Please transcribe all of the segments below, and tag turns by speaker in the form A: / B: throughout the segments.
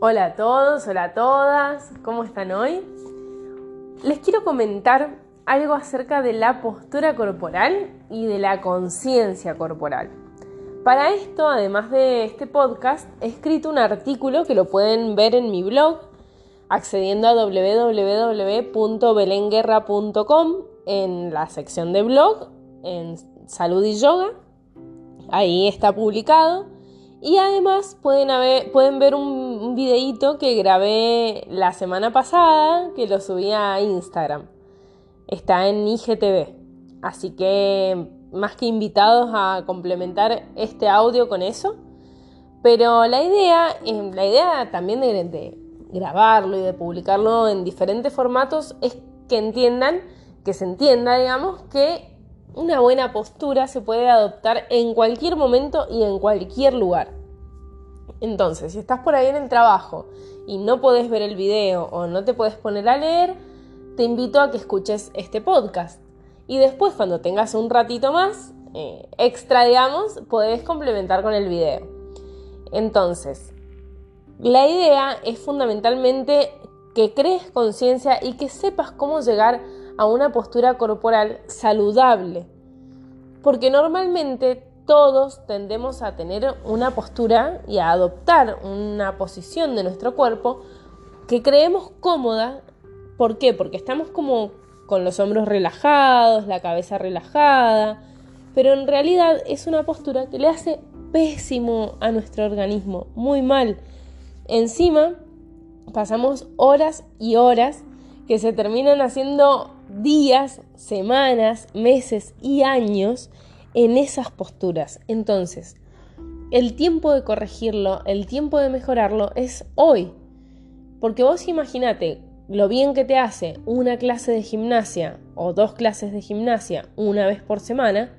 A: Hola a todos, hola a todas, ¿cómo están hoy? Les quiero comentar algo acerca de la postura corporal y de la conciencia corporal. Para esto, además de este podcast, he escrito un artículo que lo pueden ver en mi blog accediendo a www.belenguerra.com en la sección de blog, en salud y yoga. Ahí está publicado y además pueden, ver un, un videíto que grabé la semana pasada, que lo subí a Instagram. Está en IGTV. Así que más que invitados a complementar este audio con eso. Pero la idea, eh, la idea también de, de grabarlo y de publicarlo en diferentes formatos es que entiendan, que se entienda, digamos, que una buena postura se puede adoptar en cualquier momento y en cualquier lugar. Entonces, si estás por ahí en el trabajo y no podés ver el video o no te puedes poner a leer, te invito a que escuches este podcast. Y después, cuando tengas un ratito más, eh, extra, digamos, podés complementar con el video. Entonces, la idea es fundamentalmente que crees conciencia y que sepas cómo llegar a una postura corporal saludable. Porque normalmente todos tendemos a tener una postura y a adoptar una posición de nuestro cuerpo que creemos cómoda. ¿Por qué? Porque estamos como con los hombros relajados, la cabeza relajada, pero en realidad es una postura que le hace pésimo a nuestro organismo, muy mal. Encima, pasamos horas y horas que se terminan haciendo días, semanas, meses y años en esas posturas. Entonces, el tiempo de corregirlo, el tiempo de mejorarlo es hoy. Porque vos imagínate lo bien que te hace una clase de gimnasia o dos clases de gimnasia una vez por semana,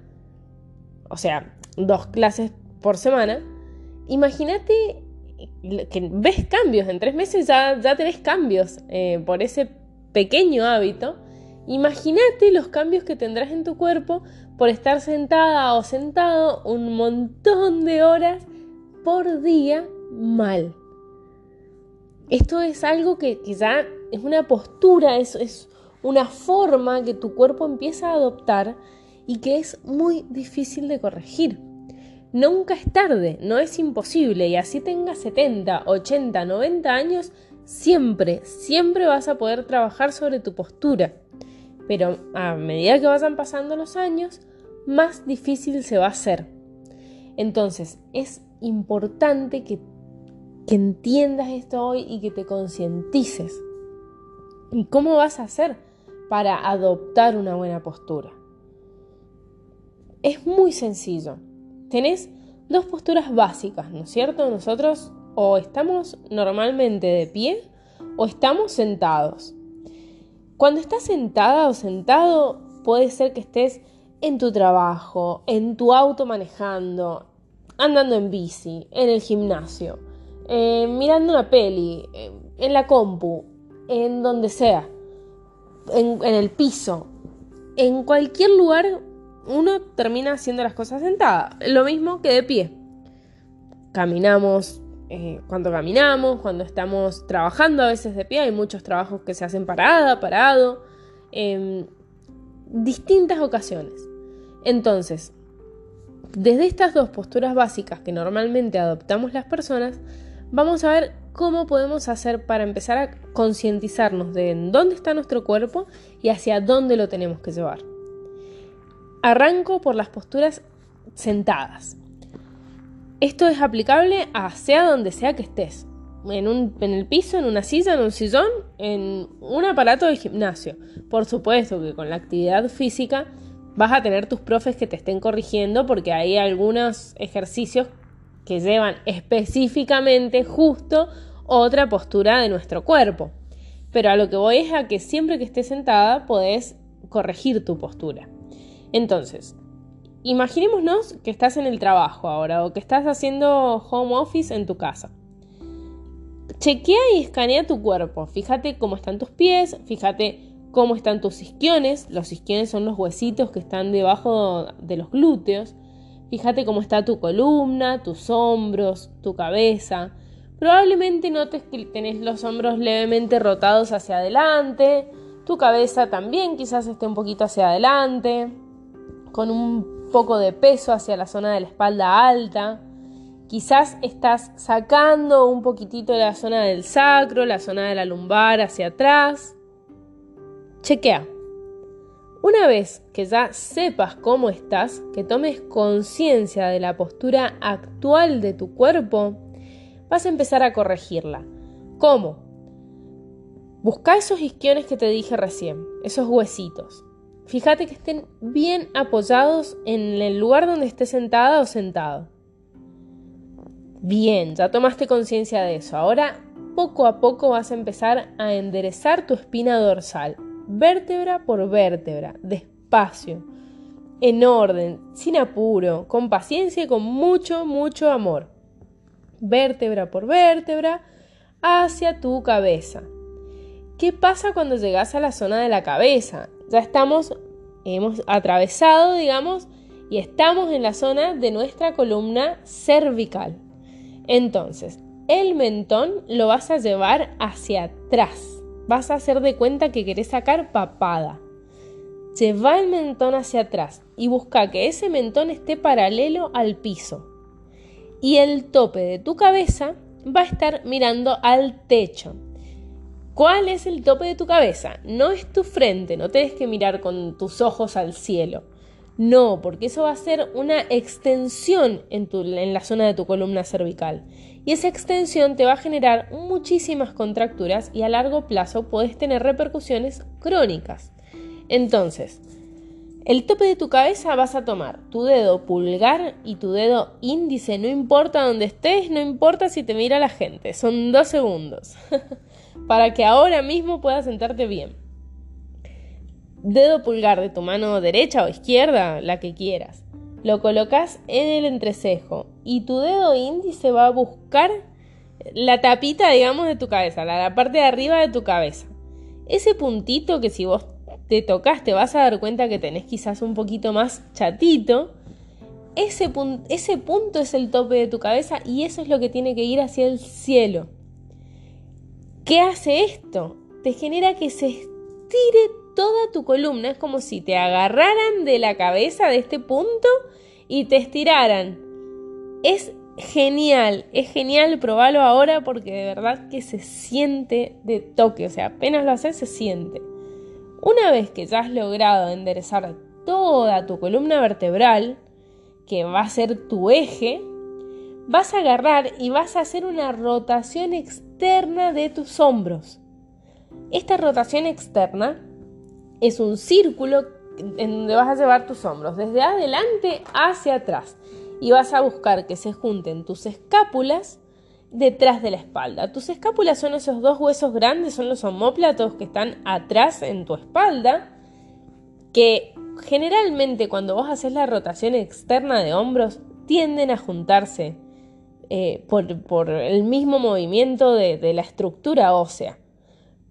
A: o sea, dos clases por semana, imagínate que ves cambios, en tres meses ya, ya tenés cambios eh, por ese pequeño hábito Imagínate los cambios que tendrás en tu cuerpo por estar sentada o sentado un montón de horas por día mal. Esto es algo que, ya es una postura, es, es una forma que tu cuerpo empieza a adoptar y que es muy difícil de corregir. Nunca es tarde, no es imposible y así tengas 70, 80, 90 años, siempre, siempre vas a poder trabajar sobre tu postura pero a medida que vayan pasando los años, más difícil se va a hacer. Entonces, es importante que, que entiendas esto hoy y que te concientices. ¿Y cómo vas a hacer para adoptar una buena postura? Es muy sencillo. Tenés dos posturas básicas, ¿no es cierto? Nosotros o estamos normalmente de pie o estamos sentados. Cuando estás sentada o sentado, puede ser que estés en tu trabajo, en tu auto manejando, andando en bici, en el gimnasio, eh, mirando una peli, eh, en la compu, en donde sea, en, en el piso, en cualquier lugar uno termina haciendo las cosas sentada, lo mismo que de pie. Caminamos eh, cuando caminamos, cuando estamos trabajando a veces de pie, hay muchos trabajos que se hacen parada, parado, en distintas ocasiones. Entonces, desde estas dos posturas básicas que normalmente adoptamos las personas, vamos a ver cómo podemos hacer para empezar a concientizarnos de dónde está nuestro cuerpo y hacia dónde lo tenemos que llevar. Arranco por las posturas sentadas. Esto es aplicable a sea donde sea que estés. En, un, en el piso, en una silla, en un sillón, en un aparato de gimnasio. Por supuesto que con la actividad física vas a tener tus profes que te estén corrigiendo porque hay algunos ejercicios que llevan específicamente justo otra postura de nuestro cuerpo. Pero a lo que voy es a que siempre que estés sentada podés corregir tu postura. Entonces, Imaginémonos que estás en el trabajo ahora o que estás haciendo home office en tu casa. Chequea y escanea tu cuerpo. Fíjate cómo están tus pies, fíjate cómo están tus isquiones. Los isquiones son los huesitos que están debajo de los glúteos. Fíjate cómo está tu columna, tus hombros, tu cabeza. Probablemente notes que tenés los hombros levemente rotados hacia adelante, tu cabeza también quizás esté un poquito hacia adelante, con un poco de peso hacia la zona de la espalda alta. Quizás estás sacando un poquitito de la zona del sacro, la zona de la lumbar hacia atrás. Chequea. Una vez que ya sepas cómo estás, que tomes conciencia de la postura actual de tu cuerpo, vas a empezar a corregirla. ¿Cómo? Busca esos isquiones que te dije recién, esos huesitos. Fíjate que estén bien apoyados en el lugar donde estés sentada o sentado. Bien, ya tomaste conciencia de eso. Ahora, poco a poco vas a empezar a enderezar tu espina dorsal, vértebra por vértebra, despacio, en orden, sin apuro, con paciencia y con mucho, mucho amor vértebra por vértebra, hacia tu cabeza. ¿Qué pasa cuando llegas a la zona de la cabeza? Ya estamos, hemos atravesado, digamos, y estamos en la zona de nuestra columna cervical. Entonces, el mentón lo vas a llevar hacia atrás. Vas a hacer de cuenta que querés sacar papada. Lleva el mentón hacia atrás y busca que ese mentón esté paralelo al piso y el tope de tu cabeza va a estar mirando al techo. ¿Cuál es el tope de tu cabeza? No es tu frente, no tienes que mirar con tus ojos al cielo. No, porque eso va a ser una extensión en, en la zona de tu columna cervical. Y esa extensión te va a generar muchísimas contracturas y a largo plazo puedes tener repercusiones crónicas. Entonces, el tope de tu cabeza vas a tomar tu dedo pulgar y tu dedo índice, no importa dónde estés, no importa si te mira la gente, son dos segundos, para que ahora mismo puedas sentarte bien. Dedo pulgar de tu mano derecha o izquierda, la que quieras. Lo colocas en el entrecejo y tu dedo índice va a buscar la tapita, digamos, de tu cabeza, la parte de arriba de tu cabeza. Ese puntito que si vos te tocas, te vas a dar cuenta que tenés quizás un poquito más chatito. Ese, ese punto es el tope de tu cabeza y eso es lo que tiene que ir hacia el cielo. ¿Qué hace esto? Te genera que se estire toda tu columna. Es como si te agarraran de la cabeza de este punto y te estiraran. Es genial, es genial probarlo ahora porque de verdad que se siente de toque. O sea, apenas lo haces, se siente. Una vez que ya has logrado enderezar toda tu columna vertebral, que va a ser tu eje, vas a agarrar y vas a hacer una rotación de tus hombros. Esta rotación externa es un círculo en donde vas a llevar tus hombros desde adelante hacia atrás y vas a buscar que se junten tus escápulas detrás de la espalda. Tus escápulas son esos dos huesos grandes, son los homóplatos que están atrás en tu espalda, que generalmente cuando vos haces la rotación externa de hombros tienden a juntarse eh, por, el mismo movimiento de, de la estructura ósea.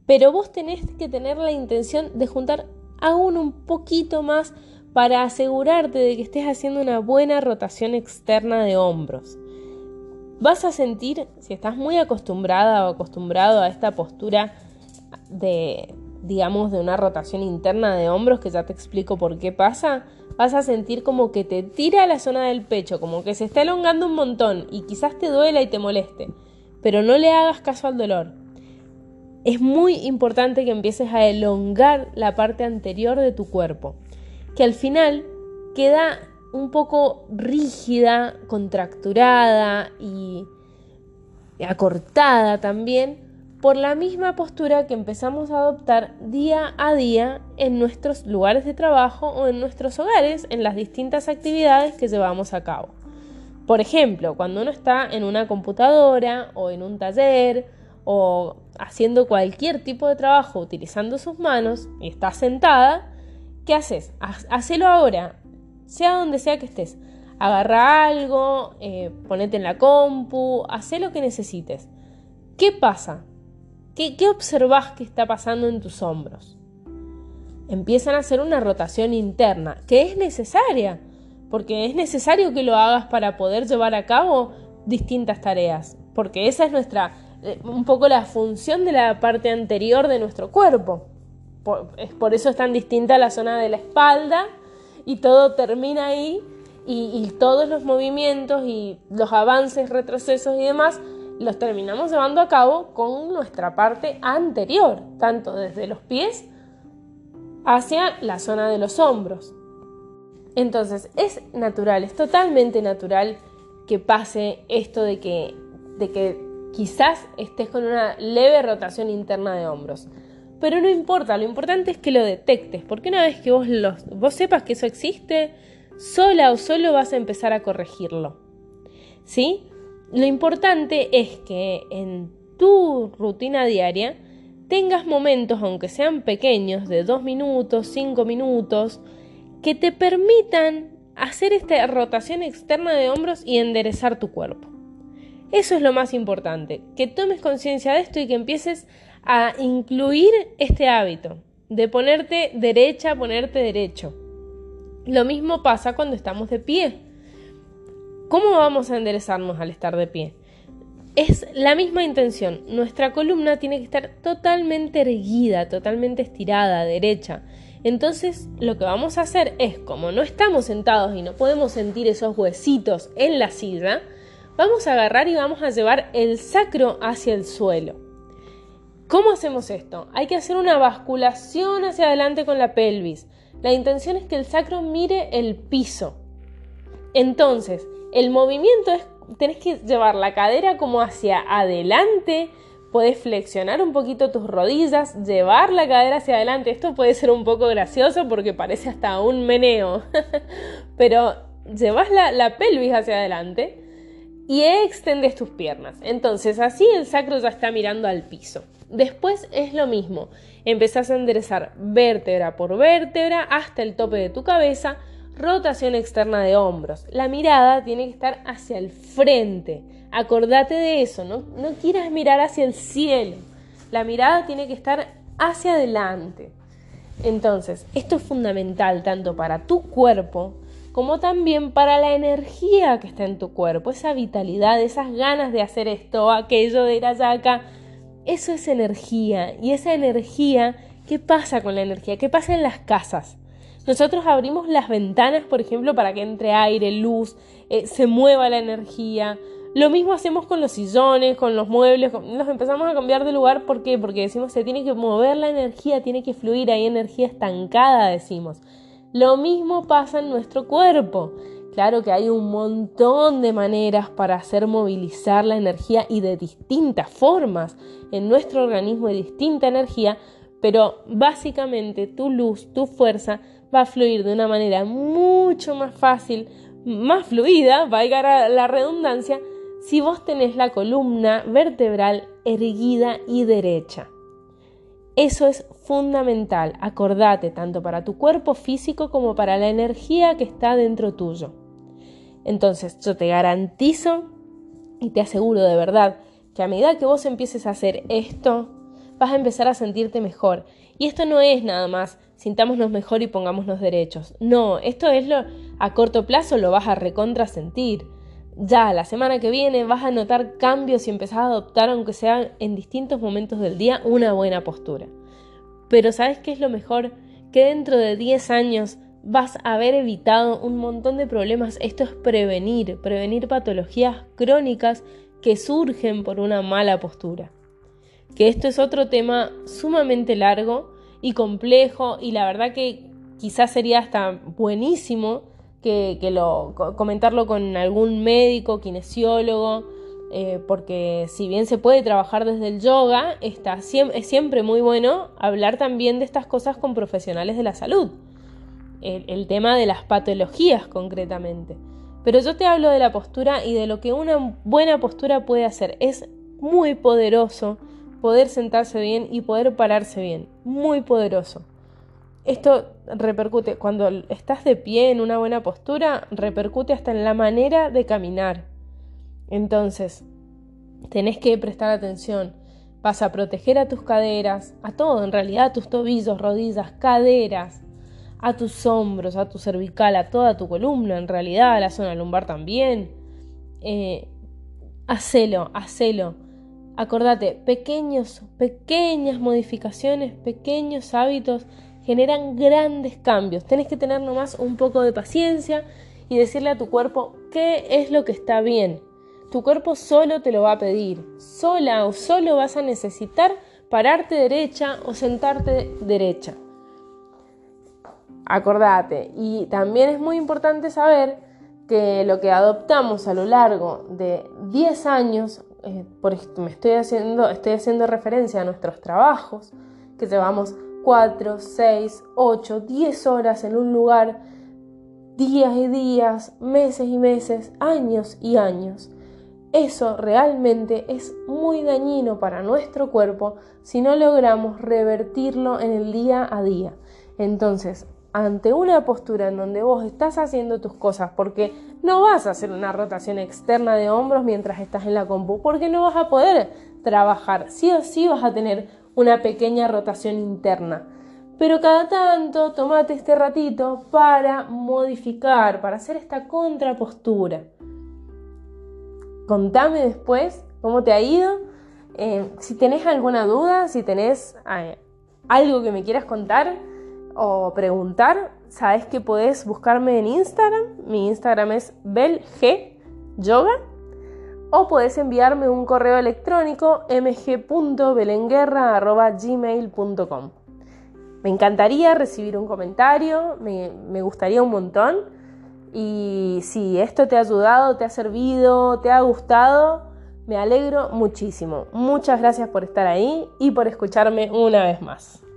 A: Pero vos tenés que tener la intención de juntar aún un poquito más para asegurarte de que estés haciendo una buena rotación externa de hombros vas a sentir, si estás muy acostumbrada o acostumbrado a esta postura de, digamos, de una rotación interna de hombros, que ya te explico por qué pasa, vas a sentir como que te tira a la zona del pecho, como que se está elongando un montón y quizás te duela y te moleste, pero no le hagas caso al dolor. Es muy importante que empieces a elongar la parte anterior de tu cuerpo, que al final queda un poco rígida, contracturada y acortada también por la misma postura que empezamos a adoptar día a día en nuestros lugares de trabajo o en nuestros hogares en las distintas actividades que llevamos a cabo. Por ejemplo, cuando uno está en una computadora o en un taller o haciendo cualquier tipo de trabajo utilizando sus manos y está sentada, ¿qué haces? Hacelo ahora, sea donde sea que estés. Agarra algo, eh, ponete en la compu, haz lo que necesites. ¿Qué pasa? ¿Qué, ¿Qué observas que está pasando en tus hombros? Empiezan a hacer una rotación interna, que es necesaria, porque es necesario que lo hagas para poder llevar a cabo distintas tareas. porque esa es nuestra, eh, un poco la función de la parte anterior de nuestro cuerpo. Por, es, por eso es tan distinta la zona de la espalda y todo termina ahí y todos los movimientos y los avances, retrocesos y demás los terminamos llevando a cabo con nuestra parte anterior, tanto desde los pies hacia la zona de los hombros. Entonces, es natural, es totalmente natural que pase esto de que, de que quizás estés con una leve rotación interna de hombros. Pero no importa, lo importante es que lo detectes, porque una vez que vos, los, vos sepas que eso existe, sola o solo vas a empezar a corregirlo. ¿Sí? Lo importante es que en tu rutina diaria tengas momentos, aunque sean pequeños, de dos minutos, cinco minutos, que te permitan hacer esta rotación externa de hombros y enderezar tu cuerpo. Eso es lo más importante, que tomes conciencia de esto y que empieces a incluir este hábito de ponerte derecha, ponerte derecho. Lo mismo pasa cuando estamos de pie. ¿Cómo vamos a enderezarnos al estar de pie? Es la misma intención. Nuestra columna tiene que estar totalmente erguida, totalmente estirada, derecha. Entonces lo que vamos a hacer es, como no estamos sentados y no podemos sentir esos huesitos en la silla, vamos a agarrar y vamos a llevar el sacro hacia el suelo. ¿Cómo hacemos esto? Hay que hacer una basculación hacia adelante con la pelvis. La intención es que el sacro mire el piso. Entonces, el movimiento es, tenés que llevar la cadera como hacia adelante, puedes flexionar un poquito tus rodillas, llevar la cadera hacia adelante. Esto puede ser un poco gracioso porque parece hasta un meneo, pero llevas la, la pelvis hacia adelante y extendes tus piernas. Entonces así el sacro ya está mirando al piso. Después es lo mismo, empezás a enderezar vértebra por vértebra hasta el tope de tu cabeza, rotación externa de hombros. La mirada tiene que estar hacia el frente. Acordate de eso, no, quieras mirar hacia el cielo. La mirada tiene que estar hacia adelante. Entonces, esto es fundamental tanto para tu cuerpo como también para la energía que está en tu cuerpo, esa vitalidad, esas ganas de hacer esto, aquello, de ir allá acá. Eso es energía. Y esa energía, ¿qué pasa con la energía? ¿Qué pasa en las casas? Nosotros abrimos las ventanas, por ejemplo, para que entre aire, luz, eh, se mueva la energía. Lo mismo hacemos con los sillones, con los muebles, los empezamos a cambiar de lugar. ¿Por qué? Porque decimos se tiene que mover la energía, tiene que fluir, hay energía estancada, decimos. Lo mismo pasa en nuestro cuerpo. Claro que hay un montón de maneras para hacer movilizar la energía y de distintas formas en nuestro organismo de distinta energía, pero básicamente tu luz, tu fuerza va a fluir de una manera mucho más fácil, más fluida, valga la redundancia, si vos tenés la columna vertebral erguida y derecha. Eso es fundamental, acordate, tanto para tu cuerpo físico como para la energía que está dentro tuyo. Entonces, yo te garantizo y te aseguro de verdad que a medida que vos empieces a hacer esto, vas a empezar a sentirte mejor. Y esto no es nada más sintámonos mejor y pongámonos derechos. No, esto es lo a corto plazo lo vas a recontrasentir. Ya la semana que viene vas a notar cambios y empezar a adoptar, aunque sea en distintos momentos del día, una buena postura. Pero ¿sabes qué es lo mejor? Que dentro de 10 años vas a haber evitado un montón de problemas. Esto es prevenir, prevenir patologías crónicas que surgen por una mala postura. Que esto es otro tema sumamente largo, y complejo y la verdad que quizás sería hasta buenísimo que, lo, comentarlo con algún médico, kinesiólogo, eh, porque si bien se puede trabajar desde el yoga, está, es siempre muy bueno hablar también de estas cosas con profesionales de la salud. El, el tema de las patologías concretamente. Pero yo te hablo de la postura y de lo que una buena postura puede hacer. Es muy poderoso poder sentarse bien y poder pararse bien. Muy poderoso. Esto repercute, cuando estás de pie en una buena postura, repercute hasta en la manera de caminar. Entonces, tenés que prestar atención. Vas a proteger a tus caderas, a todo, en realidad, a tus tobillos, rodillas, caderas, a tus hombros, a tu cervical, a toda tu columna, en realidad, a la zona lumbar también. Eh, hacelo, hacelo. Acordate, pequeños, pequeñas modificaciones, pequeños hábitos generan grandes cambios. Tenés que tener nomás un poco de paciencia y decirle a tu cuerpo qué es lo que está bien. Tu cuerpo solo te lo va a pedir. Sola o solo vas a necesitar pararte derecha o sentarte derecha. Acordate. Y también es muy importante saber que lo que adoptamos a lo largo de 10 años eh, me estoy haciendo, estoy haciendo referencia a nuestros trabajos, que llevamos 4, 6, 8, 10 horas en un lugar, días y días, meses y meses, años y años. Eso realmente es muy dañino para nuestro cuerpo si no logramos revertirlo en el día a día. Entonces, ante una postura en donde vos estás haciendo tus cosas, porque no vas a hacer una rotación externa de hombros mientras estás en la compu, porque no vas a poder trabajar, sí o sí vas a tener una pequeña rotación interna. Pero cada tanto tomate este ratito para modificar, para hacer esta contrapostura. Contame después cómo te ha ido. Eh, si tenés alguna duda, si tenés eh, algo que me quieras contar, o preguntar, sabes que podés buscarme en Instagram. Mi Instagram es belgyoga. O podés enviarme un correo electrónico mg.belenguerra.gmail.com. Me encantaría recibir un comentario, me, me gustaría un montón. Y si esto te ha ayudado, te ha servido, te ha gustado, me alegro muchísimo. Muchas gracias por estar ahí y por escucharme una vez más.